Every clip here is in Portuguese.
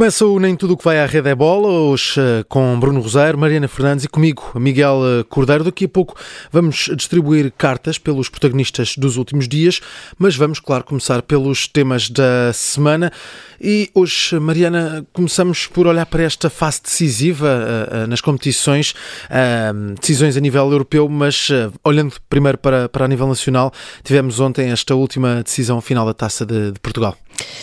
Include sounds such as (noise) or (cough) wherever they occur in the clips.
Começa o Nem Tudo o que vai à rede é bola, hoje eh, com Bruno Rosário, Mariana Fernandes e comigo, Miguel eh, Cordeiro. Daqui a pouco vamos distribuir cartas pelos protagonistas dos últimos dias, mas vamos, claro, começar pelos temas da semana. E hoje, Mariana, começamos por olhar para esta fase decisiva uh, nas competições, decisões a nível europeu, mas olhando primeiro para, para a nível nacional, tivemos ontem esta última decisão final da Taça de, de Portugal.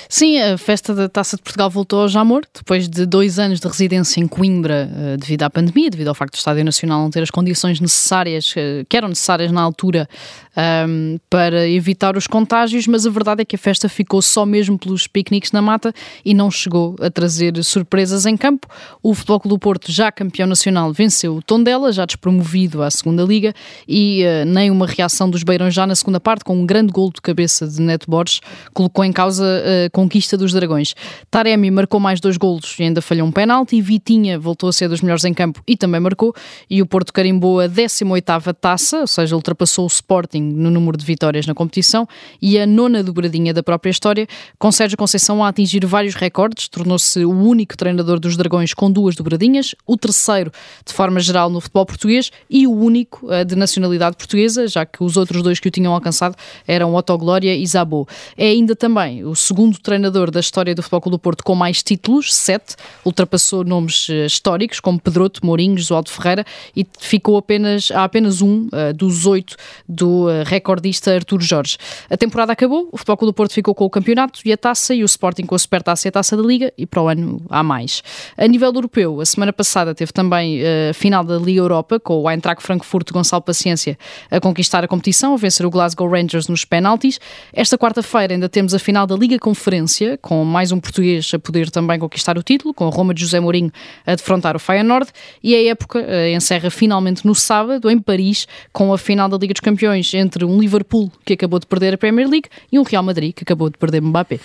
Sim, a festa da Taça de Portugal voltou ao Jamor, depois de dois anos de residência em Coimbra devido à pandemia, devido ao facto do Estádio Nacional não ter as condições necessárias, que eram necessárias na altura um, para evitar os contágios, mas a verdade é que a festa ficou só mesmo pelos piqueniques na mata e não chegou a trazer surpresas em campo. O Futebol Clube do Porto, já campeão nacional, venceu o Tondela, já despromovido à segunda Liga, e uh, nem uma reação dos Beirões já na segunda parte, com um grande gol de cabeça de Neto Borges, colocou em causa a conquista dos Dragões. Taremi marcou mais dois golos e ainda falhou um penalti, Vitinha voltou a ser dos melhores em campo e também marcou, e o Porto carimbou a 18ª taça, ou seja, ultrapassou o Sporting no número de vitórias na competição e a nona dobradinha da própria história, com Sérgio Conceição a atingir vários recordes, tornou-se o único treinador dos Dragões com duas dobradinhas, o terceiro de forma geral no futebol português e o único uh, de nacionalidade portuguesa, já que os outros dois que o tinham alcançado eram Otto Glória e Zabô. É ainda também o segundo treinador da história do Futebol Clube do Porto com mais títulos, sete, ultrapassou nomes uh, históricos como Pedroto, Mourinho, Josualdo Ferreira e ficou apenas, há apenas um uh, dos oito do recordista Artur Jorge. A temporada acabou, o Futebol Clube do Porto ficou com o campeonato e a taça e o Sporting com a Supertaça e a Taça da Liga e para o ano há mais. A nível europeu, a semana passada teve também a uh, final da Liga Europa com o Eintracht Frankfurt Gonçalo Paciência a conquistar a competição, a vencer o Glasgow Rangers nos penaltis. Esta quarta-feira ainda temos a final da Liga Conferência com mais um português a poder também conquistar o título, com a Roma de José Mourinho a defrontar o Feyenoord e a época uh, encerra finalmente no sábado em Paris com a final da Liga dos Campeões entre um Liverpool que acabou de perder a Premier League e um Real Madrid que acabou de perder Mbappé.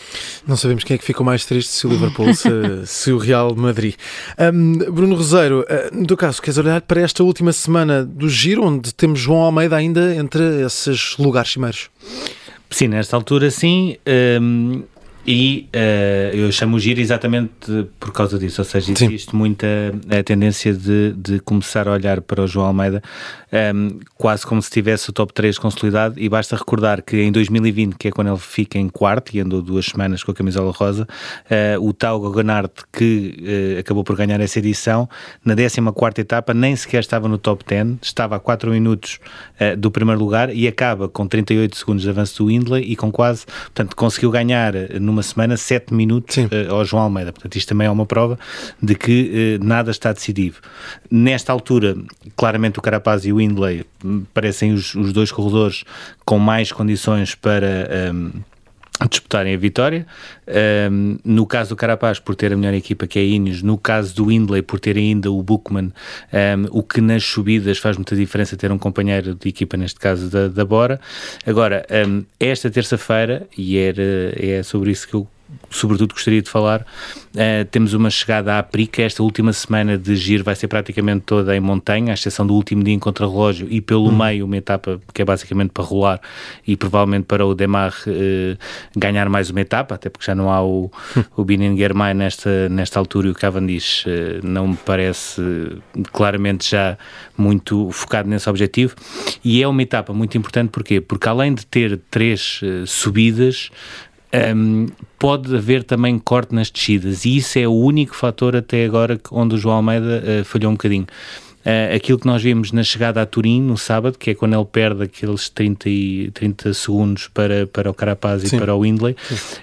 Não sabemos quem é que ficou mais triste, se o Liverpool, se, se, o Real Madrid. Um, Bruno Roseiro, uh, no teu caso, queres olhar para esta última semana do Giro, onde temos João Almeida ainda entre esses lugares cimeiros? Sim, nesta altura sim. Um, e uh, eu chamo o giro exatamente por causa disso, ou seja, existe Sim. muita a eh, tendência de, de começar a olhar para o João Almeida um, quase como se tivesse o top 3 consolidado e basta recordar que em 2020, que é quando ele fica em quarto e andou duas semanas com a camisola rosa, uh, o Tau Goganart, que uh, acabou por ganhar essa edição, na 14 etapa nem sequer estava no top 10, estava a 4 minutos do primeiro lugar e acaba com 38 segundos de avanço do Windley e com quase, portanto, conseguiu ganhar numa semana 7 minutos uh, ao João Almeida. Portanto, isto também é uma prova de que uh, nada está decidido. Nesta altura, claramente o Carapaz e o Windley hum, parecem os, os dois corredores com mais condições para. Um, disputarem a vitória. Um, no caso do Carapaz, por ter a melhor equipa que é a Ineos, no caso do Windley, por ter ainda o Bookman, um, o que nas subidas faz muita diferença ter um companheiro de equipa, neste caso da, da Bora. Agora, um, esta terça-feira, e era, é sobre isso que eu sobretudo gostaria de falar. Uh, temos uma chegada à Prica, esta última semana de giro vai ser praticamente toda em montanha, à exceção do último dia em contrarrelógio e pelo hum. meio uma etapa que é basicamente para rolar e provavelmente para o Demar uh, ganhar mais uma etapa, até porque já não há o, (laughs) o Binin Germain nesta, nesta altura e o Cavendish uh, não me parece claramente já muito focado nesse objetivo e é uma etapa muito importante porquê? porque além de ter três subidas um, pode haver também corte nas descidas e isso é o único fator até agora onde o João Almeida uh, falhou um bocadinho. Uh, aquilo que nós vimos na chegada a Turim no sábado, que é quando ele perde aqueles 30, e, 30 segundos para, para o Carapaz Sim. e para o Windley,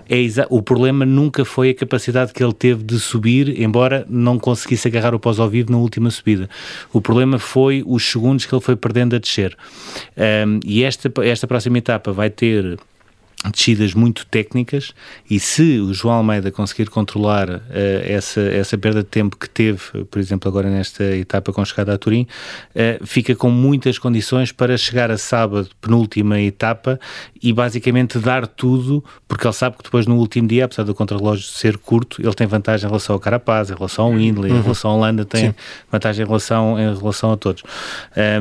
é o problema nunca foi a capacidade que ele teve de subir, embora não conseguisse agarrar o pós ao vivo na última subida. O problema foi os segundos que ele foi perdendo a descer. Um, e esta, esta próxima etapa vai ter descidas muito técnicas e se o João Almeida conseguir controlar uh, essa, essa perda de tempo que teve, por exemplo, agora nesta etapa com chegada a Turim, uh, fica com muitas condições para chegar a sábado, penúltima etapa, e basicamente dar tudo, porque ele sabe que depois no último dia, apesar do contrarrelógio ser curto, ele tem vantagem em relação ao Carapaz, em relação ao Windley, uhum. em relação ao Holanda, tem Sim. vantagem em relação, em relação a todos.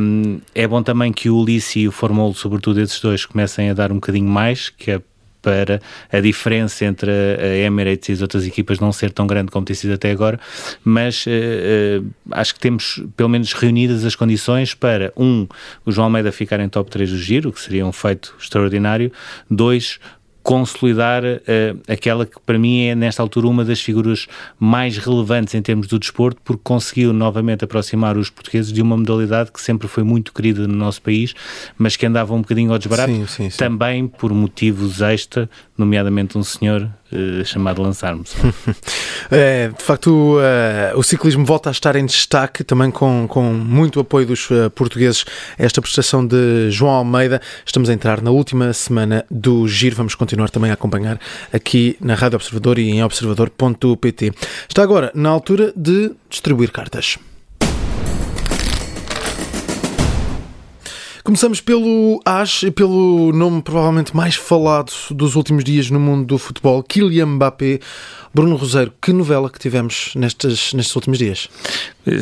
Um, é bom também que o Ulisses e o Formolo, sobretudo esses dois, comecem a dar um bocadinho mais, que para a diferença entre a Emirates e as outras equipas não ser tão grande como tem sido até agora, mas uh, acho que temos pelo menos reunidas as condições para, um, o João Almeida ficar em top 3 do giro, que seria um feito extraordinário, dois, consolidar uh, aquela que para mim é nesta altura uma das figuras mais relevantes em termos do desporto, porque conseguiu novamente aproximar os portugueses de uma modalidade que sempre foi muito querida no nosso país, mas que andava um bocadinho ao desbarato, sim, sim, sim. também por motivos extra, nomeadamente um senhor uh, chamado Lance Armstrong. (laughs) é, de facto, uh, o ciclismo volta a estar em destaque, também com, com muito apoio dos uh, portugueses. Esta prestação de João Almeida. Estamos a entrar na última semana do Giro. Vamos continuar também a acompanhar aqui na Rádio Observador e em observador.pt. Está agora na altura de distribuir cartas. Começamos pelo AS e pelo nome provavelmente mais falado dos últimos dias no mundo do futebol, Kylian Mbappé. Bruno Roseiro, que novela que tivemos nestes, nestes últimos dias?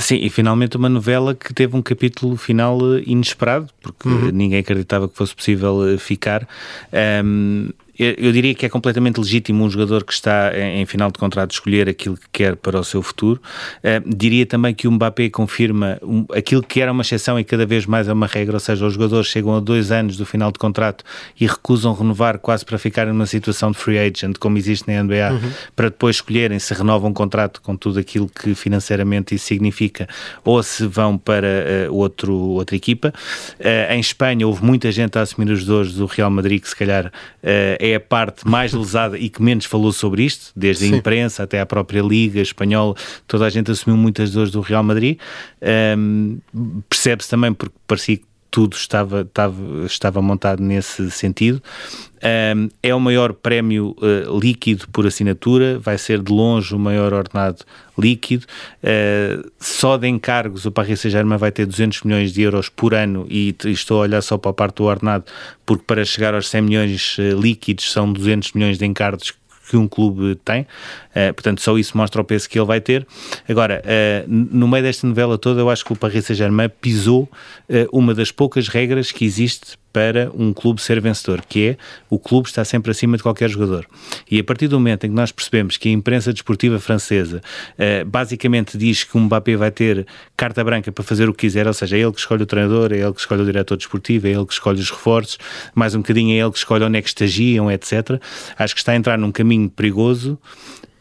Sim, e finalmente uma novela que teve um capítulo final inesperado, porque uhum. ninguém acreditava que fosse possível eh, ficar. Um, eu diria que é completamente legítimo um jogador que está em, final de contrato escolher aquilo que quer para o seu futuro. Uh, diria também que o Mbappé confirma um, aquilo que era uma exceção e cada vez mais é uma regra, ou seja, os jogadores chegam a dois anos do final de contrato e recusam renovar quase para ficarem numa situação de free agent, como existe na NBA, uhum. para depois escolherem se renovam um contrato com tudo aquilo que financeiramente isso significa ou se vão para uh, outro, outra equipa. Uh, em Espanha houve muita gente a assumir os dores do Real Madrid que se calhar é a parte mais lesada e que menos falou sobre isto, desde Sim. a imprensa até à própria Liga Espanhola, toda a gente assumiu muitas dores do Real Madrid. Um, Percebe-se também porque parecia que tudo estava, estava, estava montado nesse sentido. Um, é o maior prémio uh, líquido por assinatura, vai ser de longe o maior ordenado líquido. Uh, só de encargos, o Paris Saint-Germain vai ter 200 milhões de euros por ano e, e, estou a olhar só para a parte do ordenado, porque para chegar aos 100 milhões uh, líquidos são 200 milhões de encargos que um clube tem, uh, portanto só isso mostra o peso que ele vai ter. Agora, uh, no meio desta novela toda, eu acho que o Paris Saint-Germain pisou uh, uma das poucas regras que existe para um clube ser vencedor, que é o clube está sempre acima de qualquer jogador. E a partir do momento em que nós percebemos que a imprensa desportiva francesa uh, basicamente diz que o Mbappé vai ter carta branca para fazer o que quiser, ou seja, é ele que escolhe o treinador, é ele que escolhe o diretor desportivo, é ele que escolhe os reforços, mais um bocadinho é ele que escolhe onde é que estagiam, etc. Acho que está a entrar num caminho perigoso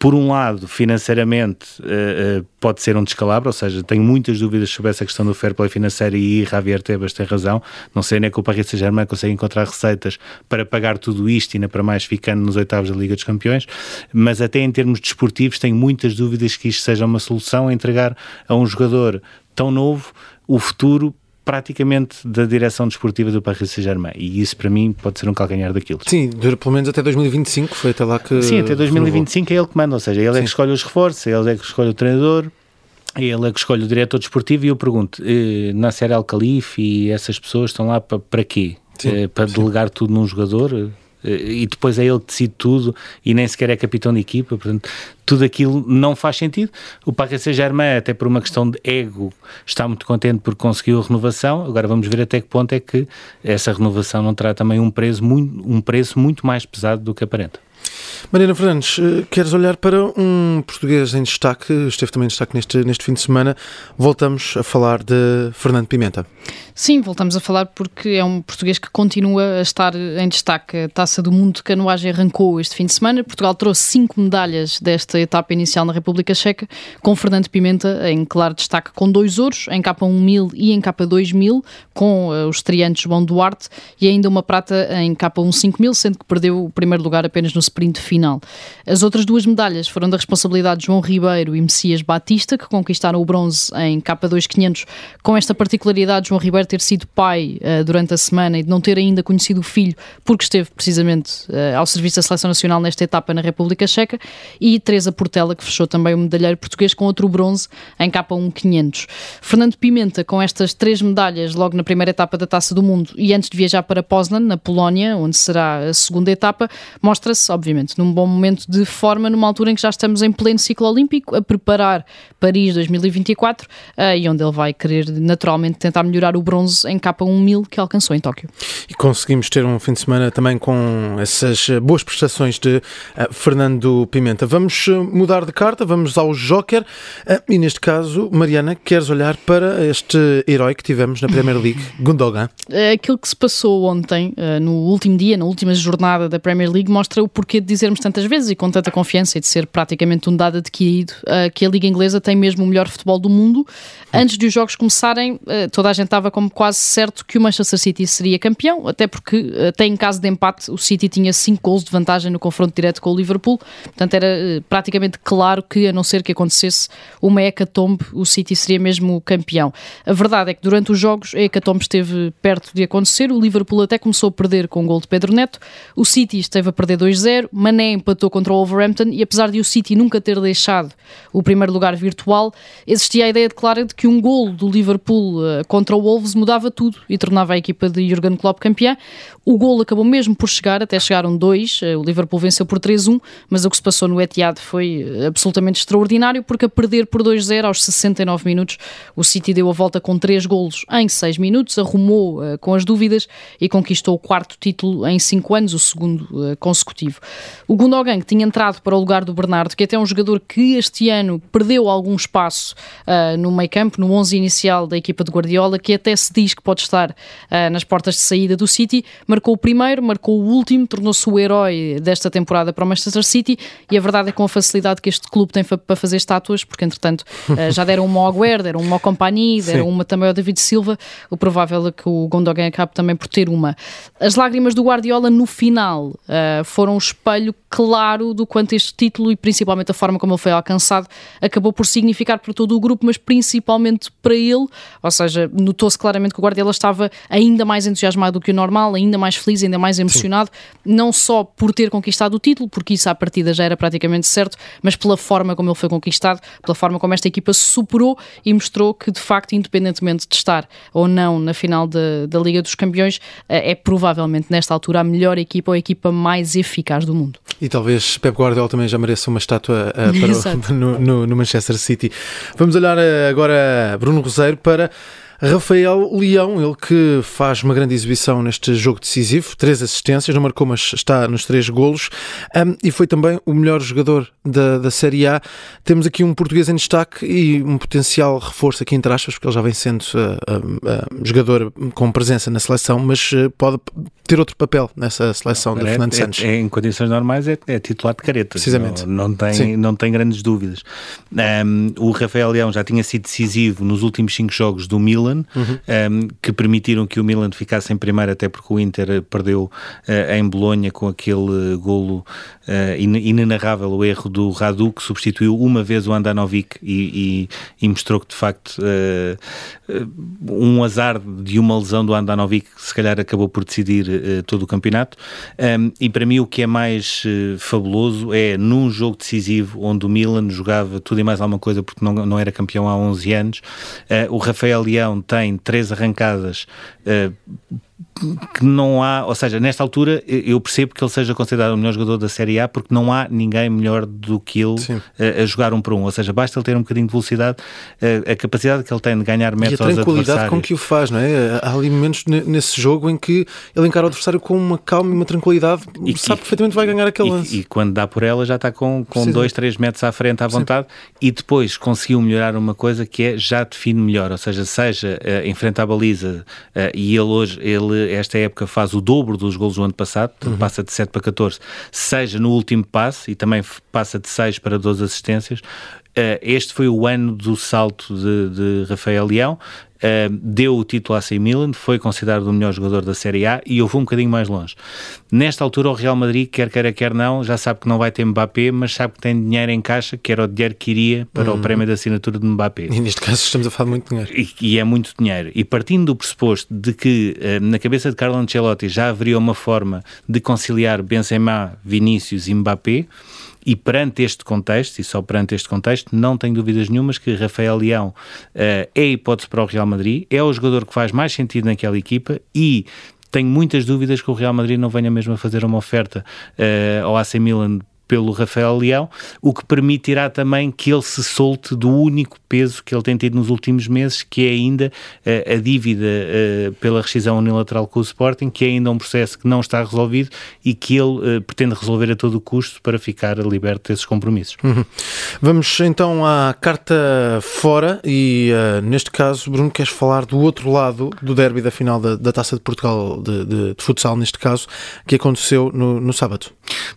por um lado, financeiramente uh, uh, pode ser um descalabro, ou seja, tenho muitas dúvidas sobre essa questão do fair play financeiro e Javier Tebas tem razão. Não sei nem que o Paris Saint-Germain consegue encontrar receitas para pagar tudo isto ainda para mais ficando nos oitavos da Liga dos Campeões, mas até em termos desportivos tenho muitas dúvidas que isto seja uma solução a entregar a um jogador tão novo o futuro praticamente da direção desportiva do Paris Saint-Germain e isso para mim pode ser um calcanhar daquilo. Sim, dura pelo menos até 2025, foi até lá que... Sim, até 2025 é ele que manda, ou seja, ele Sim. é que escolhe os reforços, ele é que escolhe o treinador, ele é que escolhe o diretor desportivo e eu pergunto, eh, Nasser Al-Khalife e essas pessoas estão lá para, para quê? Sim, eh, para sim. delegar tudo num jogador? Eh, e depois é ele que decide tudo e nem sequer é capitão de equipa, portanto, tudo aquilo não faz sentido. O Paris Saint-Germain, até por uma questão de ego, está muito contente porque conseguiu a renovação. Agora vamos ver até que ponto é que essa renovação não terá também um preço muito, um preço muito mais pesado do que aparenta. Mariana Fernandes, eh, queres olhar para um português em destaque, esteve também em destaque neste, neste fim de semana. Voltamos a falar de Fernando Pimenta. Sim, voltamos a falar porque é um português que continua a estar em destaque. A Taça do Mundo de Canoagem arrancou este fim de semana. Portugal trouxe cinco medalhas desta etapa inicial na República Checa, com Fernando Pimenta em claro destaque com dois ouros, em capa 1000 e em capa 2000, com uh, os estreantes João Duarte, e ainda uma prata em capa 15000, sendo que perdeu o primeiro lugar apenas no sprint final. As outras duas medalhas foram da responsabilidade de João Ribeiro e Messias Batista, que conquistaram o bronze em capa 2500, com esta particularidade João Ribeiro ter sido pai uh, durante a semana e de não ter ainda conhecido o filho, porque esteve precisamente uh, ao serviço da Seleção Nacional nesta etapa na República Checa, e Teresa Portela, que fechou também o medalheiro português com outro bronze em capa 1500. Fernando Pimenta, com estas três medalhas logo na primeira etapa da Taça do Mundo e antes de viajar para Poznan, na Polónia, onde será a segunda etapa, mostra-se, obviamente, num bom momento de forma, numa altura em que já estamos em pleno ciclo olímpico, a preparar Paris 2024 uh, e onde ele vai querer naturalmente tentar melhorar o bronze em capa 1000 que alcançou em Tóquio. E conseguimos ter um fim de semana também com essas boas prestações de uh, Fernando Pimenta. Vamos mudar de carta, vamos ao Joker uh, e neste caso, Mariana, queres olhar para este herói que tivemos na Premier League, (laughs) Gundogan? Aquilo que se passou ontem, no último dia, na última jornada da Premier League, mostra o porquê de dizermos tantas vezes e com tanta confiança e de ser praticamente um dado adquirido que a Liga Inglesa tem mesmo o melhor futebol do mundo. Antes de os jogos começarem, toda a gente estava como quase certo que o Manchester City seria campeão, até porque até em caso de empate o City tinha 5 gols de vantagem no confronto direto com o Liverpool, portanto era praticamente claro que, a não ser que acontecesse uma hecatombe, o City seria mesmo campeão. A verdade é que durante os jogos a hecatombe esteve perto de acontecer, o Liverpool até começou a perder com o gol de Pedro Neto, o City esteve a perder 2-0, Mané empatou contra o Wolverhampton e apesar de o City nunca ter deixado o primeiro lugar virtual, existia a ideia de clara de que um gol do Liverpool uh, contra o Wolves mudava tudo e tornava a equipa de Jurgen Klopp campeã. O gol acabou mesmo por chegar, até chegaram dois, uh, o Liverpool venceu por 3-1, mas o que se passou no Etihad foi uh, absolutamente extraordinário, porque a perder por 2-0 aos 69 minutos, o City deu a volta com 3 golos em 6 minutos, arrumou uh, com as dúvidas e conquistou o quarto título em 5 anos, o segundo uh, consecutivo. O Gundogan, que tinha entrado para o lugar do Bernardo, que até é um jogador que este ano perdeu algum espaço uh, no meio campo, no 11 inicial da equipa de Guardiola, que até se diz que pode estar nas portas de saída do City, marcou o primeiro, marcou o último, tornou-se o herói desta temporada para o Manchester City e a verdade é que com a facilidade que este clube tem para fazer estátuas, porque entretanto eh, já deram uma ao Agüero, deram uma ao Compagnie, deram Sim. uma também ao David Silva, o provável é que o Gondogan acabe também por ter uma. As lágrimas do Guardiola no final uh, foram um espelho claro do quanto este título e principalmente a forma como ele foi alcançado acabou por significar para todo o grupo, mas principalmente para ele, ou seja, notou-se claramente que o Guardiola estava ainda mais entusiasmado do que o normal, ainda mais feliz, ainda mais emocionado, Sim. não só por ter conquistado o título, porque isso à partida já era praticamente certo, mas pela forma como ele foi conquistado, pela forma como esta equipa se superou e mostrou que de facto, independentemente de estar ou não na final da, da Liga dos Campeões, eh, é provavelmente nesta altura a melhor equipa ou a equipa mais eficaz do mundo. E talvez Pep Guardiola também já mereça uma estátua uh, (laughs) para o, (laughs) no, no, no, Manchester City. Vamos olhar uh, agora Bruno Roseiro para Rafael Leão, ele que faz uma grande exibição neste jogo decisivo, três assistências, não marcou, mas está nos três golos, um, e foi também o melhor jogador da, da Série A. Temos aqui um português em destaque e um potencial reforço aqui entre aspas, porque ele já vem sendo uh, uh, uh, jogador com presença na seleção, mas pode ter outro papel nessa seleção de é, Fernando é, Santos. É, em condições normais é, é, titular de careta. Precisamente. Não, não tem, não tem grandes dúvidas. Um, o Rafael Leão já tinha sido decisivo nos últimos cinco jogos do Milan, Milan, uhum. um, que permitiram que o Milan ficasse em primeiro, até porque o Inter perdeu uh, em Bolonha com aquele golo uh, inenarrável, o erro do Radu, que substituiu uma vez o Andanovic e, e, e mostrou que de facto uh, um azar de uma lesão do Andanovic que se calhar acabou por decidir todo o campeonato. Um, e para mim o que é mais fabuloso é num jogo decisivo onde o Milan jogava tudo e mais alguma coisa porque não, não era campeão há 11 anos, o Rafael Leão tem três arrancadas uh, que não há, ou seja, nesta altura eu percebo que ele seja considerado o melhor jogador da Série A porque não há ninguém melhor do que ele a, a, jogar um para um, ou seja, basta ele ter um bocadinho de velocidade, a, a capacidade que ele tem de ganhar metros aos adversários. E a tranquilidade com que o faz, não é? Há ali momentos nesse jogo em que ele encara o adversário com uma calma e uma tranquilidade, e, sabe e, perfeitamente que vai ganhar aquele lance. E, e, quando dá por ela já está com, com dois, três metros à frente à vontade Sim. e depois conseguiu melhorar uma coisa que é já define melhor, ou seja, seja uh, em frente à baliza uh, e ele hoje, ele esta época faz o dobro dos gols do ano passado, uhum. passa de 7 para 14, seja no último passe e também passa de 6 para 12 assistências. Uh, este foi o ano do salto de, de Rafael Leão. Uh, deu o título à AC Milan, foi considerado o melhor jogador da Série A e eu vou um bocadinho mais longe. Nesta altura, o Real Madrid, quer queira, quer não, já sabe que não vai ter Mbappé, mas sabe que tem dinheiro em caixa, que era o dinheiro que iria para o uhum. prémio de assinatura de Mbappé. E neste caso estamos a falar de muito dinheiro. E, e é muito dinheiro. E partindo do pressuposto de que uh, na cabeça de Carlo Ancelotti já haveria uma forma de conciliar Benzema, Vinícius e Mbappé, e perante este contexto, e só perante este contexto, não tenho dúvidas nenhumas que Rafael Leão uh, é a hipótese para o Real Madrid, é o jogador que faz mais sentido naquela equipa e tenho muitas dúvidas que o Real Madrid não venha mesmo a fazer uma oferta uh, ao AC Milan pelo Rafael Leão, o que permitirá também que ele se solte do único peso que ele tem tido nos últimos meses, que é ainda uh, a dívida uh, pela rescisão unilateral com o Sporting, que é ainda um processo que não está resolvido e que ele uh, pretende resolver a todo custo para ficar liberto desses compromissos. Uhum. Vamos então à carta fora e neste caso, Bruno, queres falar do outro lado do derby da final da, da Taça de Portugal de, de, de, futsal, neste caso, que aconteceu no, no sábado.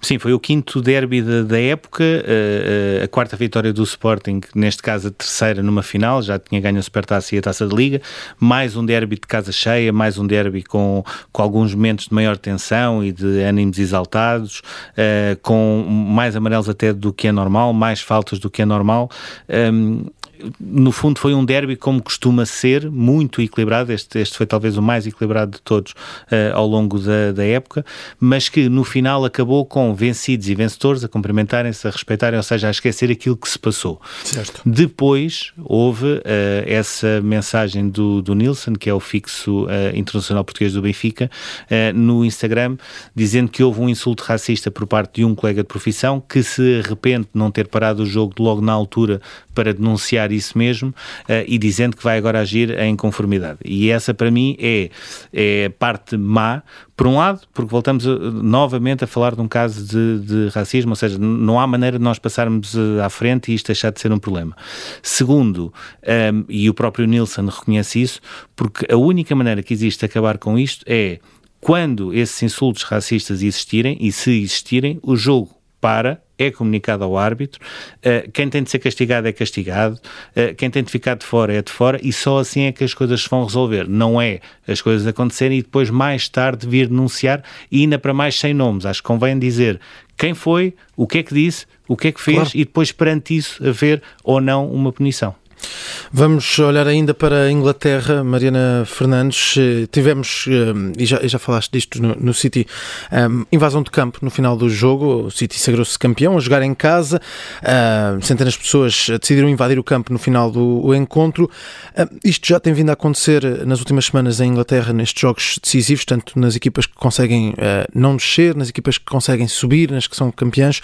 Sim, foi o quinto derby derby da, da época, a, a, quarta vitória do Sporting, neste caso a terceira numa final, já tinha ganho a Supertaça e a Taça de Liga, mais um derby de casa cheia, mais um derby com, com alguns momentos de maior tensão e de ânimos exaltados, uh, com mais amarelos até do que é normal, mais faltas do que é normal. Um, no fundo foi um derby como costuma ser, muito equilibrado, este, este foi talvez o mais equilibrado de todos uh, ao longo da, da, época, mas que no final acabou com vencidos e vencedores a cumprimentarem-se, a respeitarem, ou seja, a esquecer aquilo que se passou. Certo. Depois houve uh, essa mensagem do, do Nilsson, que é o fixo uh, internacional português do Benfica, no Instagram, dizendo que houve um insulto racista por parte de um colega de profissão que se arrepende de não ter parado o jogo logo na altura para denunciar isso mesmo uh, e dizendo que vai agora agir em conformidade. E essa, para mim, é, é parte má, por um lado, porque voltamos a, novamente a falar de um caso de, de, racismo, ou seja, não há maneira de nós passarmos eh, à frente e isto deixar de ser um problema. Segundo, um, ehm, e o próprio Nilsson reconhece isso, porque a única maneira que existe de acabar com isto é quando esses insultos racistas existirem, e se existirem, o jogo para é comunicado ao árbitro, uh, quem tem de ser castigado é castigado, uh, quem tem de ficar de fora é de fora e só assim é que as coisas se vão resolver. Não é as coisas acontecerem e depois mais tarde vir denunciar e ainda para mais sem nomes. Acho que convém dizer quem foi, o que é que disse, o que é que fez claro. e depois perante isso haver ou não uma punição. Vamos olhar ainda para a Inglaterra, Mariana Fernandes. Eh, tivemos, eh, e já, já falaste disto no, no City, eh, invasão de campo no final do jogo. O City sagrou-se campeão a jogar em casa. Centenas de pessoas decidiram invadir o campo no final do encontro. Isto já tem vindo a acontecer nas últimas semanas em Inglaterra, nestes jogos decisivos, tanto nas equipas que conseguem não descer, nas equipas que conseguem subir, nas que são campeãs.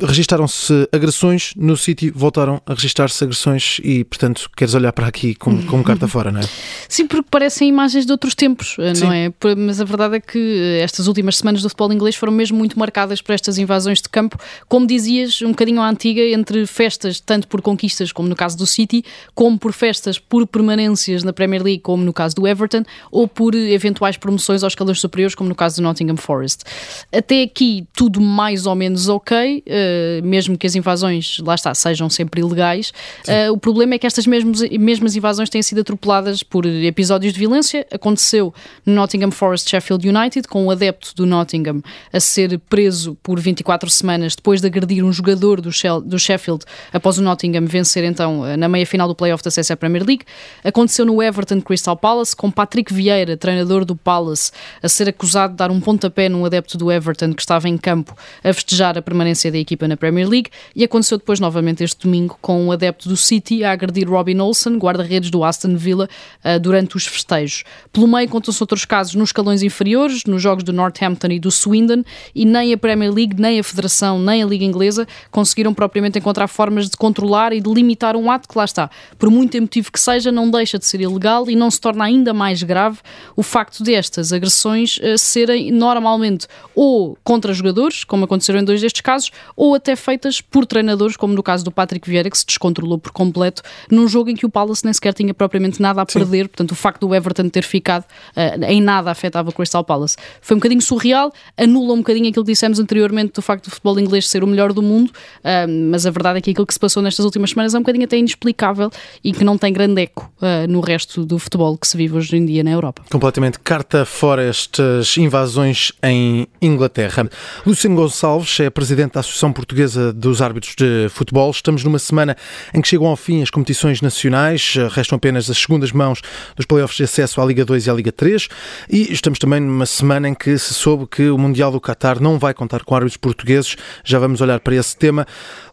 Registaram-se agressões no City, voltaram a registar-se agressões e, portanto, queres olhar para aqui como, como carta fora, não é? Sim, porque parecem imagens de outros tempos, eh, não é? Mas a verdade é que eh, estas últimas semanas do futebol inglês foram mesmo muito marcadas por estas invasões de campo, como dizias, um bocadinho à antiga, entre festas, tanto por conquistas, como no caso do City, como por festas por permanências na Premier League, como no caso do Everton, ou por eventuais promoções aos calores superiores, como no caso do Nottingham Forest. Até aqui, tudo mais ou menos ok eh, mesmo que as invasões, lá está, sejam sempre ilegais, uh, o problema é que estas mesmas, mesmas invasões têm sido atropeladas por episódios de violência. Aconteceu no Nottingham Forest Sheffield United, com um adepto do Nottingham a ser preso por 24 semanas depois de agredir um jogador do, Shell, do Sheffield após o Nottingham vencer então eh, na meia final do playoff da CSA Premier League. Aconteceu no Everton Crystal Palace, com Patrick Vieira, treinador do Palace, a ser acusado de dar um pontapé num adepto do Everton que estava em campo a festejar a permanência da equipa na Premier League e aconteceu depois novamente este domingo com um adepto do City a agredir Robin Olsen, guarda-redes do Aston Villa, uh, durante os festejos. Pelo meio contam-se outros casos nos escalões inferiores, nos jogos do Northampton e do Swindon, e nem a Premier League, nem a Federação, nem a Liga Inglesa conseguiram propriamente encontrar formas de controlar e de limitar um ato que lá está. Por muito emotivo que seja, não deixa de ser ilegal e não se torna ainda mais grave o facto destas agressões uh, serem normalmente ou contra jogadores, como aconteceram em dois destes casos, ou até feitas por treinadores, como no caso do Patrick Vieira, que se descontrolou por completo num jogo em que o Palace nem sequer tinha propriamente nada a perder, Sim. portanto o facto do Everton ter ficado uh, em nada afetava o Crystal Palace. Foi um bocadinho surreal, anula um bocadinho aquilo que dissemos anteriormente do facto do futebol inglês ser o melhor do mundo, uh, mas a verdade é que aquilo que se passou nestas últimas semanas é um bocadinho até inexplicável e que não tem grande eco uh, no resto do futebol que se vive hoje em dia na Europa. Completamente carta fora estas invasões em Inglaterra. Luciano Gonçalves é presidente da Associação Portuguesa dos Árbitros de Futebol. Estamos numa semana em que chegam ao fim as competições nacionais, restam apenas as segundas mãos dos playoffs de acesso à Liga 2 e à Liga 3 e estamos também numa semana em que se soube que o Mundial do Qatar não vai contar com árbitros portugueses. Já vamos olhar para esse tema.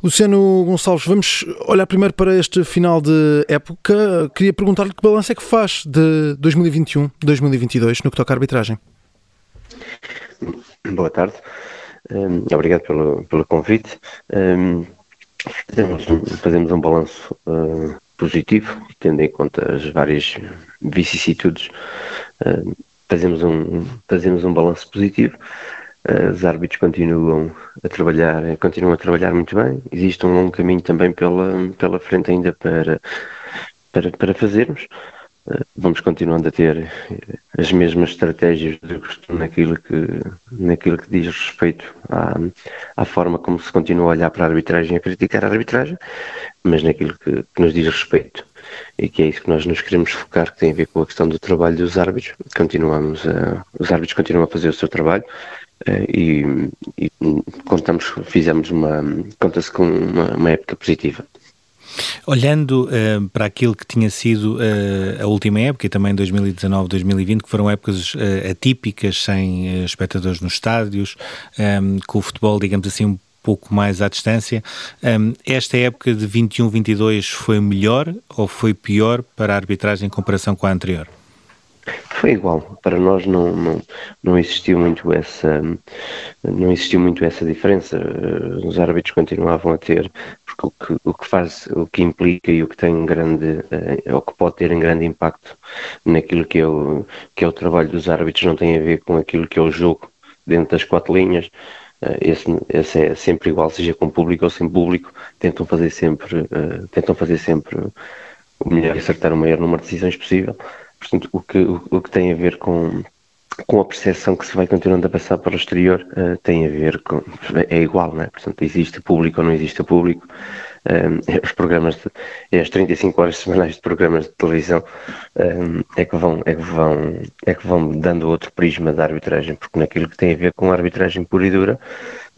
Luciano Gonçalves, vamos olhar primeiro para este final de época. Queria perguntar-lhe que balanço é que faz de 2021-2022 no que toca à arbitragem. Boa tarde. Um, obrigado pelo, pelo convite. Um, fazemos, fazemos, um balanço uh, positivo, tendo em conta as várias vicissitudes. Uh, fazemos, um, fazemos um balanço positivo. Uh, os árbitros continuam a trabalhar, continuam a trabalhar muito bem. Existe um longo caminho também pela, pela frente ainda para, para, para fazermos vamos continuando a ter eh, as mesmas estratégias de costume naquilo que, naquilo que diz respeito à, à forma como se continua a olhar para a arbitragem e a criticar a arbitragem, mas naquilo que, que, nos diz respeito. E que é isso que nós nos queremos focar, que tem a ver com a questão do trabalho dos árbitros. Continuamos a, os árbitros continuam a fazer o seu trabalho eh, e, e contamos, fizemos uma, conta-se com uma, uma época positiva. Olhando uh, para aquilo que tinha sido uh, a última época e também 2019, 2020, que foram épocas uh, atípicas, sem espectadores nos estádios, um, com o futebol, digamos assim, um pouco mais à distância, um, esta época de 21-22 foi melhor ou foi pior para a arbitragem em comparação com a anterior? Foi igual, para nós não, não, não existiu muito essa não existiu muito essa diferença. Os árbitros continuavam a ter porque o que, o que faz, o que implica e o que tem grande, é o que pode ter um grande impacto naquilo que é, o, que é o trabalho dos árbitros não tem a ver com aquilo que é o jogo dentro das quatro linhas. Eh, esse, esse é sempre igual, seja com público ou sem público, tentam fazer sempre, tentam fazer sempre o melhor e acertar o maior número de decisões possível. Portanto, o que, o, o que tem a ver com, com a percepção que se vai continuando a passar para o exterior uh, tem a ver com é igual, não é? Portanto, existe público ou não existe público. Um, eh, os programas, de, as 35 horas semanais de programas de televisão um, é, que vão, é, que vão, é que vão dando outro prisma da arbitragem, porque naquilo que tem a ver com a arbitragem pura e dura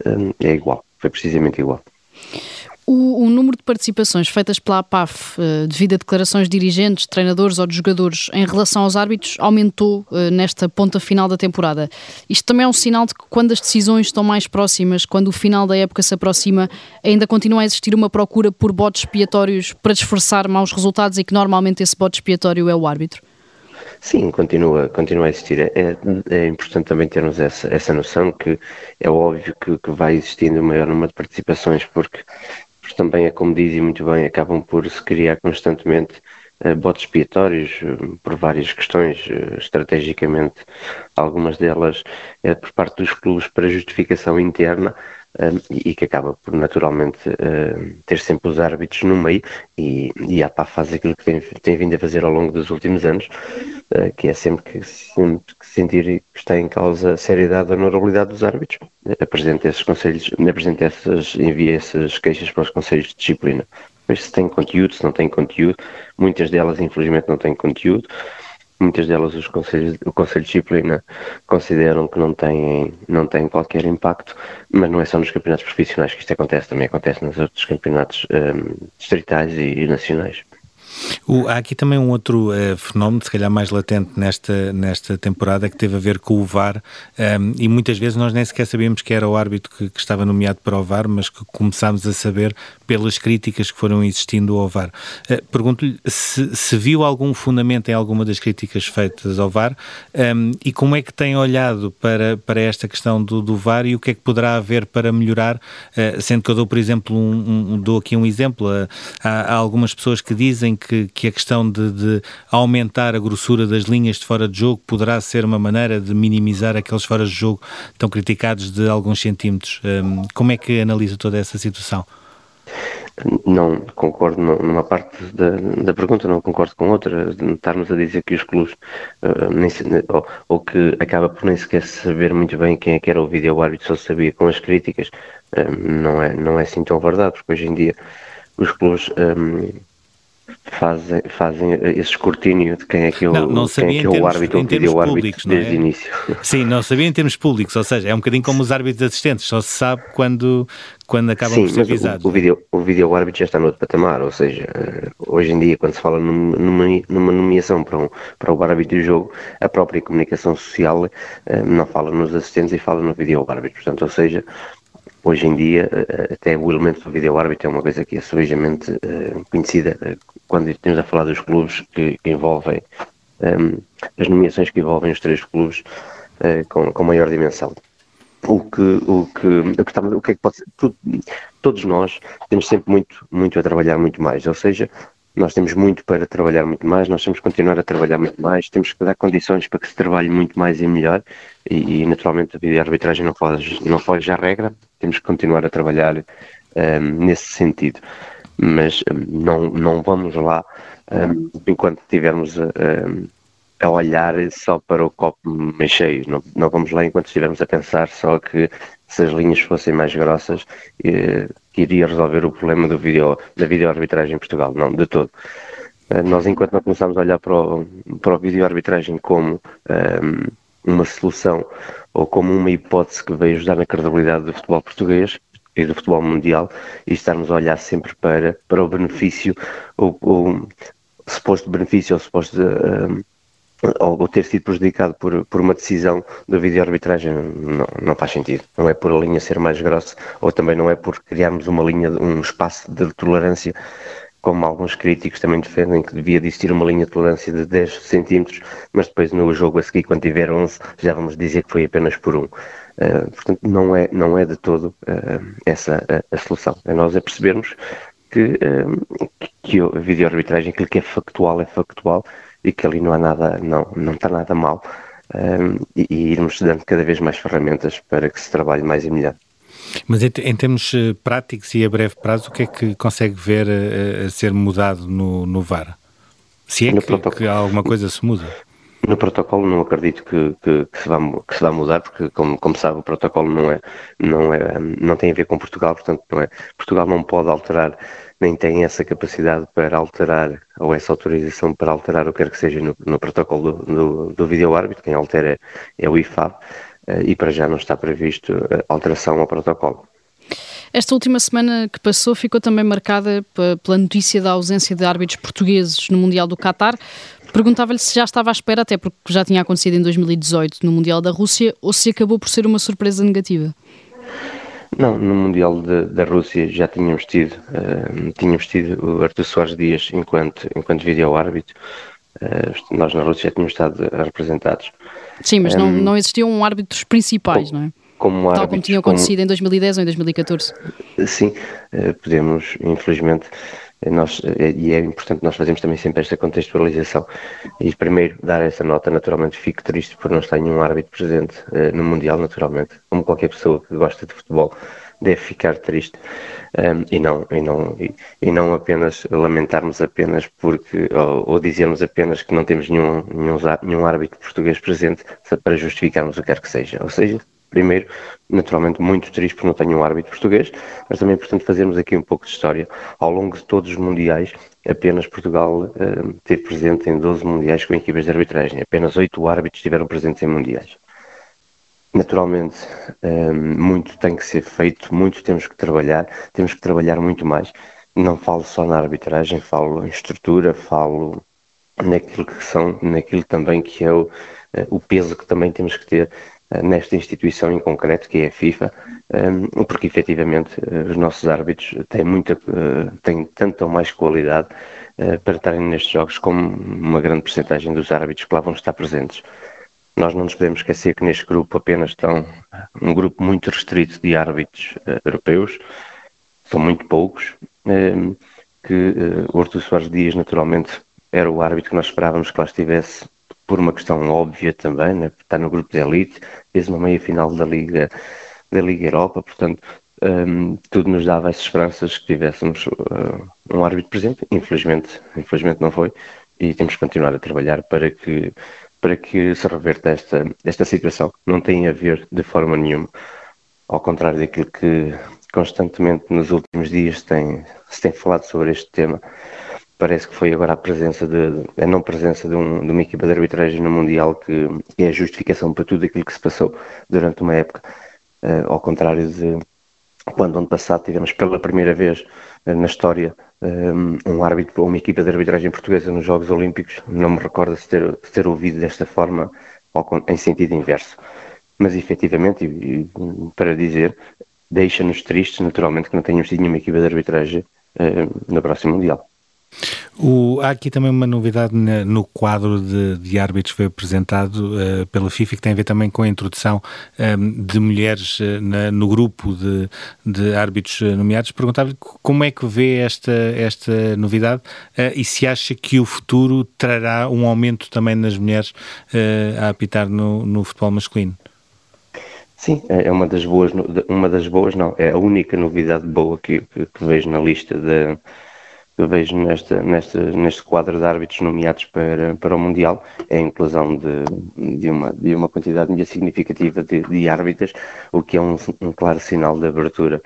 um, é igual, foi precisamente igual. O, o, número de participações feitas pela APAF, uh, devido a declarações de dirigentes, treinadores ou de jogadores em relação aos árbitros, aumentou uh, nesta ponta final da temporada. Isto também é um sinal de que quando as decisões estão mais próximas, quando o final da época se aproxima, ainda continua a existir uma procura por botes expiatórios para disfarçar maus resultados e que normalmente esse bote expiatório é o árbitro? Sim, continua, continua a existir. É, é importante também termos essa, essa noção que é óbvio que, que vai existindo um maior número de participações, porque também é como dizem muito bem, acabam por se criar constantemente uh, botes expiatórios uh, por várias questões, uh, estrategicamente, algumas delas é por parte dos clubes para justificação interna e, que acaba por naturalmente ter sempre os árbitros no meio. E, e a PA faz aquilo que tem, tem vindo a fazer ao longo dos últimos anos, que é sempre que, sempre que sentir que está em causa a seriedade e honorabilidade dos árbitros, apresenta esses conselhos, apresenta essas, envia essas queixas para os conselhos de disciplina. Mas se tem conteúdo, se não tem conteúdo, muitas delas infelizmente não têm conteúdo, muitas delas os conselhos, o Conselho de Disciplina consideram que não têm, não têm qualquer impacto, mas não é só nos campeonatos profissionais que isto acontece, também acontece nos outros campeonatos um, distritais e, e nacionais. O, há aqui também um outro uh, fenómeno, se calhar mais latente nesta, nesta temporada, que teve a ver com o VAR, um, ehm, e muitas vezes nós nem sequer sabíamos que era o árbitro que, que, estava nomeado para o VAR, mas que começámos a saber pelas críticas que foram existindo ao VAR. Uh, Pergunto-lhe se, se, viu algum fundamento em alguma das críticas feitas ao VAR um, ehm, e como é que tem olhado para, para esta questão do, do VAR e o que é que poderá haver para melhorar, uh, sendo que eu dou, por exemplo, um, um, dou aqui um exemplo, há, há algumas pessoas que dizem que que, que a questão de, de, aumentar a grossura das linhas de fora de jogo poderá ser uma maneira de minimizar aqueles fora de jogo tão criticados de alguns centímetros. Um, como é que analisa toda essa situação? Não concordo numa parte da, da, pergunta, não concordo com outra. Estarmos a dizer que os clubes, uh, nem, ou, ou, que acaba por nem sequer saber muito bem quem é que era o vídeo árbitro, só sabia com as críticas, uh, não, é, não é assim tão verdade, porque hoje em dia os clubes um, fazem, fazem esse escrutínio de quem é que, eu, não, não quem é, que é o árbitro ou vídeo árbitro desde o é? início. Sim, não sabia em termos públicos, ou seja, é um bocadinho como os árbitros assistentes, só se sabe quando, quando acabam Sim, por ser avisados. O, o, vídeo, o vídeo árbitro já está no outro patamar, ou seja, hoje em dia, quando se fala numa, numa nomeação para, um, para o árbitro do jogo, a própria comunicação social eh, não fala nos assistentes e fala no vídeo árbitro. Portanto, ou seja, hoje em dia, eh, até o elemento do vídeo árbitro é uma coisa que é subejamente uh, conhecida quando estamos a falar dos clubes que, que envolvem, um, ehm, as nomeações que envolvem os três clubes uh, com, com maior dimensão. O que, o que, o que, o que é que pode ser? Tudo, todos nós temos sempre muito, muito a trabalhar muito mais, ou seja, nós temos muito para trabalhar muito mais, nós temos que continuar a trabalhar muito mais, temos que dar condições para que se trabalhe muito mais e melhor, e, e naturalmente a arbitragem não foge, não foge à regra, temos que continuar a trabalhar um, nesse sentido. Mas um, não, não vamos lá um, enquanto estivermos a, a, olhar só para o copo meio cheio, não, não vamos lá enquanto estivermos a pensar só que se as linhas fossem mais grossas, eh, que iria resolver o problema do video, da videoarbitragem em Portugal. Não, de todo. Eh, nós, enquanto não começamos a olhar para o, para o videoarbitragem como um, uma solução ou como uma hipótese que veio ajudar na credibilidade do futebol português e do futebol mundial e estarmos a olhar sempre para, para o benefício, ou, o suposto benefício ou suposto um, ou, ter sido prejudicado por, por uma decisão da vídeo-arbitragem não, não faz sentido. Não é por a linha ser mais grossa ou também não é por criarmos uma linha, um espaço de tolerância como alguns críticos também defendem que devia existir uma linha de tolerância de 10 centímetros, mas depois no jogo a seguir, quando tiver 11, já vamos dizer que foi apenas por um. Uh, portanto, não é, não é de todo uh, essa a, a, solução. É nós é percebermos que, uh, que a videoarbitragem, aquilo que é factual é factual e que ali não há nada, não, não está nada mal. E, e irmos dando cada vez mais ferramentas para que se trabalhe mais e melhor. Mas em, em, termos eh, práticos e a breve prazo, o que é que consegue ver a, eh, a ser mudado no, no VAR? Se é que, que, alguma coisa se muda? No protocolo não acredito que, que, que, se vá, que se vá mudar, porque como, como sabe o protocolo não é, não é, não tem a ver com Portugal, portanto não é, Portugal não pode alterar, nem tem essa capacidade para alterar, ou essa autorização para alterar o que quer que seja no, no protocolo do, do, do vídeo árbitro, quem altera é, é o IFAB, eh, e para já não está previsto eh, alteração ao protocolo. Esta última semana que passou ficou também marcada pela notícia da ausência de árbitros portugueses no Mundial do Qatar. Perguntava-lhe se já estava à espera, até porque já tinha acontecido em 2018 no Mundial da Rússia, ou se acabou por ser uma surpresa negativa. Não, no Mundial de, da Rússia já tínhamos tido, uh, tínhamos tido o Artur Soares Dias enquanto, enquanto vídeo-árbitro. Uh, nós na Rússia já tínhamos estado representados. Sim, mas um, não, não existiam árbitros principais, como, não é? Como Tal como tinha acontecido como... em 2010 ou em 2014. Sim, eh, podemos, infelizmente, nós, eh, e é importante nós fazemos também sempre esta contextualização e primeiro dar essa nota, naturalmente fico triste por não estar nenhum árbitro presente no Mundial, naturalmente, como qualquer pessoa que gosta de futebol deve ficar triste um, e, não, e, não, e, e, não apenas lamentarmos apenas porque, ou, ou, dizermos apenas que não temos nenhum, nenhum, nenhum árbitro português presente para justificarmos o que quer que seja. Ou seja, primeiro, naturalmente muito triste por não ter um árbitro português, mas também é importante fazermos aqui um pouco de história. Ao longo de todos os mundiais, apenas Portugal uh, teve presente em 12 mundiais com equipas de arbitragem. Apenas 8 árbitros estiveram presentes em mundiais. Naturalmente, um, muito tem que ser feito, muito temos que trabalhar, temos que trabalhar muito mais. Não falo só na arbitragem, falo em estrutura, falo naquilo que são, naquilo também que é o, eh, o peso que também temos que ter eh, nesta instituição em concreto, que é a FIFA, um, porque efetivamente eh, os nossos árbitros têm, muita, têm tanto ou mais qualidade para estarem nestes jogos como uma grande porcentagem dos árbitros que lá vão estar presentes. Nós não nos podemos esquecer que neste grupo apenas estão um grupo muito restrito de árbitros europeus, são muito poucos, que o Artur Soares Dias naturalmente era o árbitro que nós esperávamos que lá estivesse por uma questão óbvia também, né? está no grupo de elite, fez uma meia final da Liga, da Liga Europa, portanto um, tudo nos dava as esperanças que tivéssemos uh, um árbitro presente, infelizmente, infelizmente não foi, e temos que continuar a trabalhar para que para que se reverta esta, esta situação. Não tem a ver de forma nenhuma, ao contrário daquilo que constantemente nos últimos dias tem, se tem falado sobre este tema. Parece que foi agora a presença de, a não presença de, um, de uma equipa de arbitragem no Mundial que, que, é a justificação para tudo aquilo que se passou durante uma época, uh, ao contrário de quando ano passado tivemos pela primeira vez uh, na história um, um árbitro ou uma equipa de arbitragem portuguesa nos Jogos Olímpicos, não me recordo se ter, se ter ouvido desta forma ou em sentido inverso. Mas efetivamente, e, e, para dizer, deixa-nos tristes naturalmente que não tenhamos tido nenhuma equipa de arbitragem uh, no próximo Mundial. O, há aqui também uma novidade no quadro de, de árbitros que foi apresentado uh, pela FIFA, que tem a ver também com a introdução um, ehm, de mulheres uh, na, no grupo de, de árbitros uh, nomeados. Perguntava-lhe como é que vê esta, esta novidade e se acha que o futuro trará um aumento também nas mulheres a apitar no, no futebol masculino. Sim, é, é uma das boas, uma das boas não, é a única novidade boa que, que, que vejo na lista de eu vejo nesta, nesta, neste quadro de árbitros nomeados para, para o Mundial é a inclusão de, de, uma, de uma quantidade muito significativa de, de o que é um, um claro sinal de abertura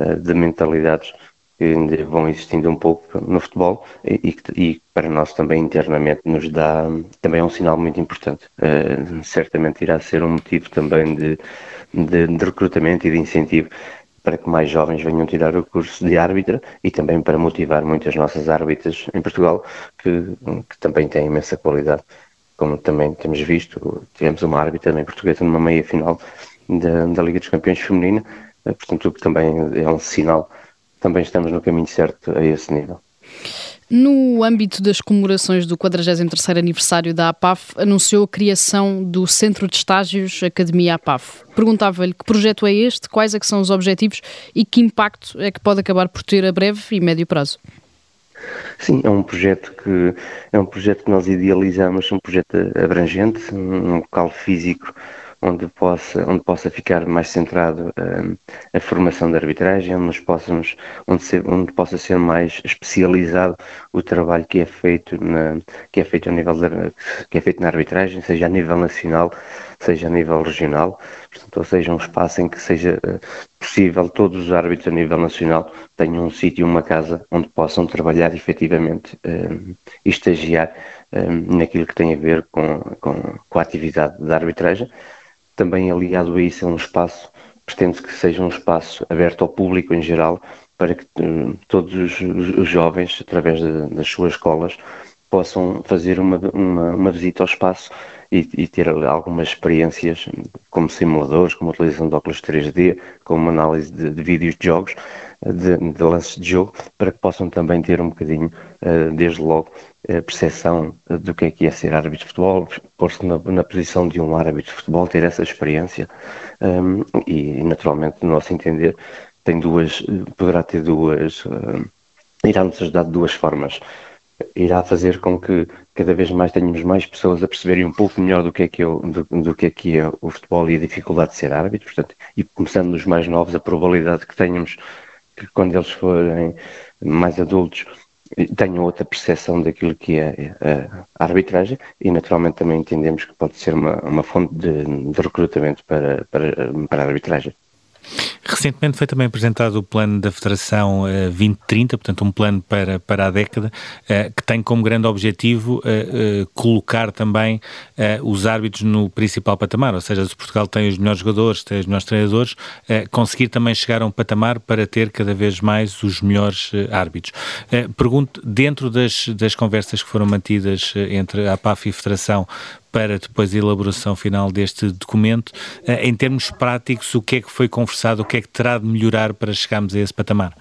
uh, de mentalidades que ainda vão existindo um pouco no futebol e, e, para nós também internamente nos dá também é um sinal muito importante. Uh, certamente irá ser um motivo também de, de, de recrutamento e de incentivo para que mais jovens venham tirar o curso de árbitra e também para motivar muitas nossas árbitras em Portugal que, que também têm imensa qualidade. Como também temos visto, tivemos uma árbitra também portuguesa numa meia final da, da Liga dos Campeões Feminina, eh, portanto, que também é um sinal, também estamos no caminho certo a esse nível. No âmbito das comemorações do 43º aniversário da APAF, anunciou a criação do Centro de Estágios Academia APAF. Perguntava-lhe que projeto é este, quais é são os objetivos e que impacto é que pode acabar por ter a breve e médio prazo. Sim, é um projeto que é um projeto que nós idealizamos, um projeto abrangente, um local físico onde possa, onde possa ficar mais centrado uh, a formação de arbitragem, onde, possamos, onde, ser, onde possa ser mais especializado o trabalho que é feito na, que é feito a nível de, que é feito na arbitragem, seja a nível nacional, seja a nível regional, portanto, ou seja, um espaço em que seja uh, possível todos os árbitros a nível nacional tenham um sítio, uma casa onde possam trabalhar efetivamente uh, e estagiar naquilo que tem a ver com, com, com a atividade da arbitragem também aliado a isso é um espaço, pretende que seja um espaço aberto ao público em geral, para que uh, todos os, os, jovens, através de, das suas escolas, possam fazer uma, uma, uma visita ao espaço e, e, ter algumas experiências como simuladores, como utilização de óculos 3D, como análise de, de vídeos de jogos, de, de, lances de jogo, para que possam também ter um bocadinho, uh, desde logo, a percepção do que é que é ser árbitro de futebol, pôr-se na, na, posição de um árbitro de futebol, ter essa experiência um, e, naturalmente, no nosso entender, tem duas, poderá ter duas, uh, irá nos ajudar de duas formas. Irá fazer com que cada vez mais tenhamos mais pessoas a perceberem um pouco melhor do que é que é, do, do que é, que é o futebol e a dificuldade de ser árbitro, portanto, e começando nos mais novos, a probabilidade que tenhamos que quando eles forem mais adultos tenham outra percepção daquilo que é a arbitragem e naturalmente também entendemos que pode ser uma, uma fonte de, de recrutamento para, para, para a arbitragem. Recentemente foi também apresentado o plano da Federação uh, eh, 2030, portanto um plano para, para a década, uh, que tem como grande objetivo uh, colocar também os árbitros no principal patamar, ou seja, se Portugal tem os melhores jogadores, tem os melhores treinadores, conseguir também chegar a um patamar para ter cada vez mais os melhores árbitros. pergunto, dentro das, das conversas que foram mantidas entre a PAF e a Federação, para depois a elaboração final deste documento. Eh, em termos práticos, o que é que foi conversado, o que é que terá de melhorar para chegarmos a esse patamar?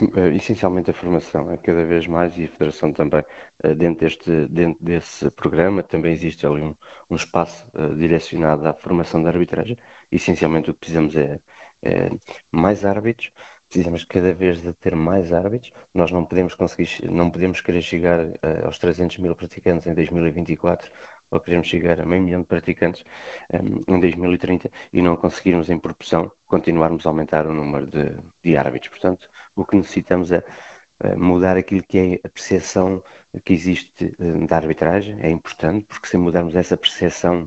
Eh, essencialmente a formação, é cada vez mais e a Federação também, eh, dentro, deste, dentro desse programa, também existe ali um, um espaço direcionado à formação da arbitragem. Essencialmente o que precisamos é, é mais árbitros, precisamos cada vez de ter mais árbitros. Nós não podemos conseguir, não podemos querer chegar aos 300 mil praticantes em 2024 ou queremos chegar a meio milhão de praticantes um, em 2030 e não conseguirmos em proporção continuarmos a aumentar o número de, de árbitros. Portanto, o que necessitamos é uh, mudar aquilo que é a percepção que existe uh, da arbitragem, é importante, porque se mudarmos essa percepção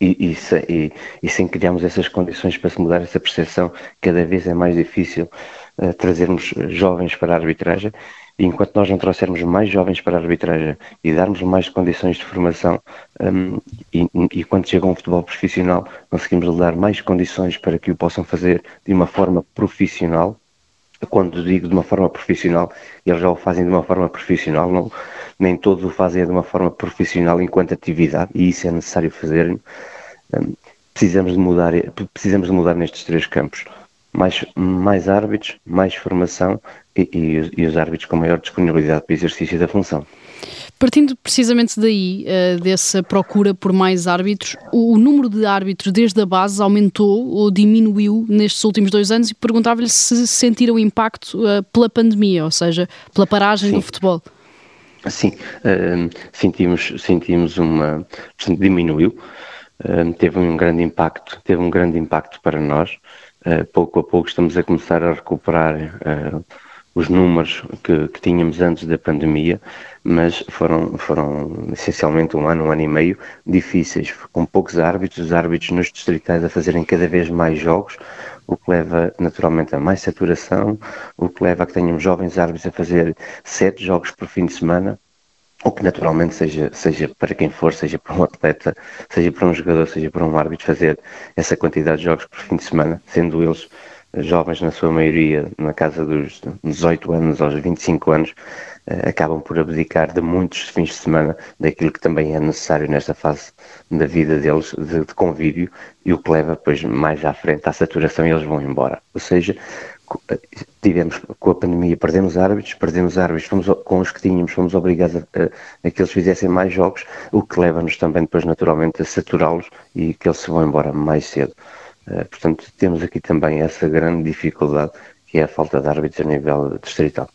e, e, e, sem criarmos essas condições para se mudar essa percepção, cada vez é mais difícil uh, trazermos jovens para a arbitragem E enquanto nós não trouxermos mais jovens para a arbitragem e darmos mais condições de formação, um, e, e, quando chega um futebol profissional, conseguimos dar mais condições para que o possam fazer de uma forma profissional. Quando digo de uma forma profissional, eles já o fazem de uma forma profissional, não, nem todos o fazem de uma forma profissional enquanto atividade, e isso é necessário fazer. Um, precisamos de mudar, precisamos de mudar nestes três campos mais, mais árbitros, mais formação e, e, e, os árbitros com maior disponibilidade para o exercício da função. Partindo precisamente daí, uh, dessa procura por mais árbitros, o, número de árbitros desde a base aumentou ou diminuiu nestes últimos dois anos e perguntava-lhe se sentiram impacto uh, pela pandemia, ou seja, pela paragem Sim. do futebol. Sim, uh, sentimos, sentimos uma. Portanto, diminuiu, teve um grande impacto, teve um grande impacto para nós. Uh, pouco a pouco estamos a começar a recuperar uh, os números que, que, tínhamos antes da pandemia, mas foram, foram essencialmente um ano, um ano e meio difíceis, com poucos árbitros, os árbitros nos distritais a fazerem cada vez mais jogos, o que leva naturalmente a mais saturação, o que leva a que tenhamos jovens árbitros a fazer sete jogos por fim de semana, o que naturalmente seja, seja para quem for, seja para um atleta, seja para um jogador, seja para um árbitro, fazer essa quantidade de jogos por fim de semana, sendo eles jovens na sua maioria, na casa dos 18 anos aos 25 anos, eh, acabam por abdicar de muitos fins de semana daquilo que também é necessário nesta fase da vida deles de, de convívio e o que leva depois mais à frente à saturação e eles vão embora. Ou seja, tivemos com a pandemia, perdemos árbitros, perdemos árbitros, fomos, com os que tínhamos, fomos obrigados a, a, a que eles fizessem mais jogos, o que leva-nos também depois naturalmente a saturá-los e que eles se vão embora mais cedo. Uh, portanto, temos aqui também essa grande dificuldade que é a falta de árbitros a nível distrital.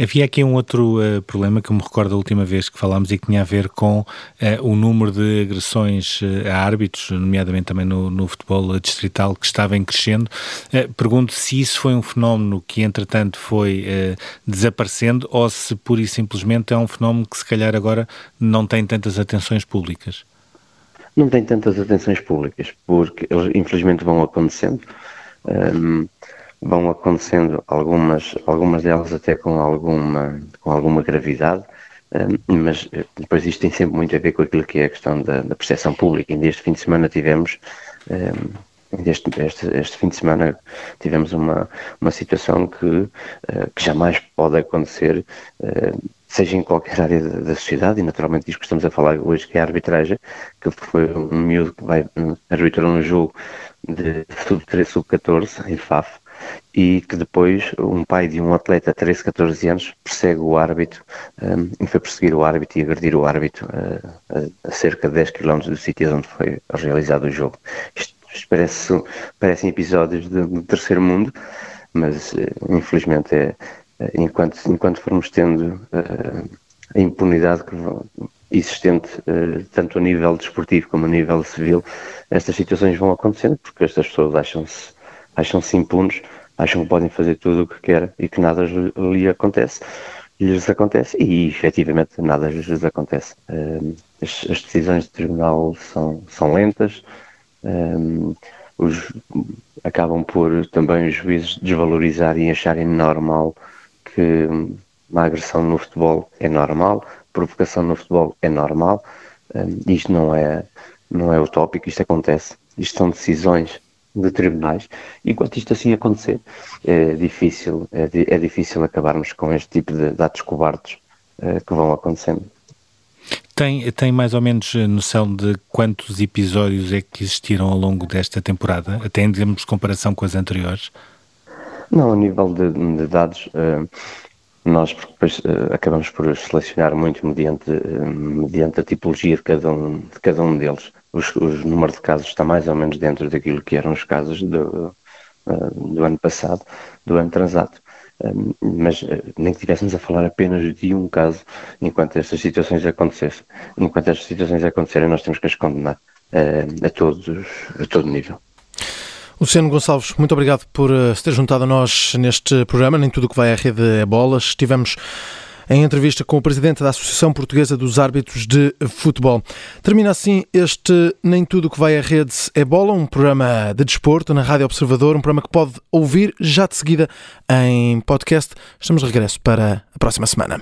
Havia aqui um outro uh, problema que me recordo da última vez que falámos e que tinha a ver com uh, o número de agressões uh, a árbitros, nomeadamente também no, no futebol distrital, que estava em crescendo. pergunto se isso foi um fenómeno que, entretanto, foi desaparecendo ou se pura e simplesmente é um fenómeno que, se calhar, agora não tem tantas atenções públicas. Não tem tantas atenções públicas, porque eles, infelizmente, vão acontecendo. Um, vão acontecendo algumas, algumas delas até com alguma, com alguma gravidade, um, mas eh, depois isto tem sempre muito a ver com aquilo que é a questão da, da percepção pública. E este fim de semana tivemos, um, este, este, este, fim de semana tivemos uma, uma situação que, que jamais pode acontecer, seja em qualquer área da, da, sociedade, e naturalmente disso que estamos a falar hoje, que é a arbitragem, que foi um miúdo que vai arbitrar um jogo de sub-13, sub-14 em FAF, e que depois um pai de um atleta de 13, 14 anos persegue o árbitro um, e foi perseguir o árbitro e agredir o árbitro uh, a, cerca de 10 km do sítio onde foi realizado o jogo. Isto, parece, parecem episódios do terceiro mundo, mas uh, infelizmente é, uh, enquanto, enquanto formos tendo a impunidade que existente tanto a nível desportivo como a nível civil, estas situações vão acontecendo porque estas pessoas acham-se acham-se impunes, acham que podem fazer tudo o que querem e que nada lhe acontece, lhes acontece e efetivamente nada lhes acontece. as, as, decisões do tribunal são, são lentas, os, acabam por também os juízes desvalorizarem e acharem normal que uma agressão no futebol é normal, provocação no futebol é normal. isto não é, não é utópico, isto acontece. Isto são decisões de tribunais. Enquanto isto assim acontecer, é difícil, é, é difícil acabarmos com este tipo de, de atos cobardes é, que vão acontecendo. Tem, tem mais ou menos noção de quantos episódios é que existiram ao longo desta temporada, até em termos de comparação com as anteriores? Não, a nível de, de dados, uh, nós depois, acabamos por selecionar muito mediante, mediante a tipologia de cada um, de cada um deles os, os número de casos está mais ou menos dentro daquilo que eram os casos do, uh, do ano passado, do ano transato. Um, mas uh, nem que estivéssemos a falar apenas de um caso enquanto estas situações acontecessem. Enquanto estas situações acontecerem, nós temos que as condenar uh, a, todos, a todo nível. Luciano Gonçalves, muito obrigado por se ter juntado a nós neste programa. Nem tudo o que vai à rede é bolas. Estivemos em entrevista com o presidente da Associação Portuguesa dos Árbitros de Futebol. Termina assim este Nem Tudo que vai à rede é bola, um programa de desporto na Rádio Observador, um programa que pode ouvir já de seguida em podcast. Estamos de regresso para a próxima semana.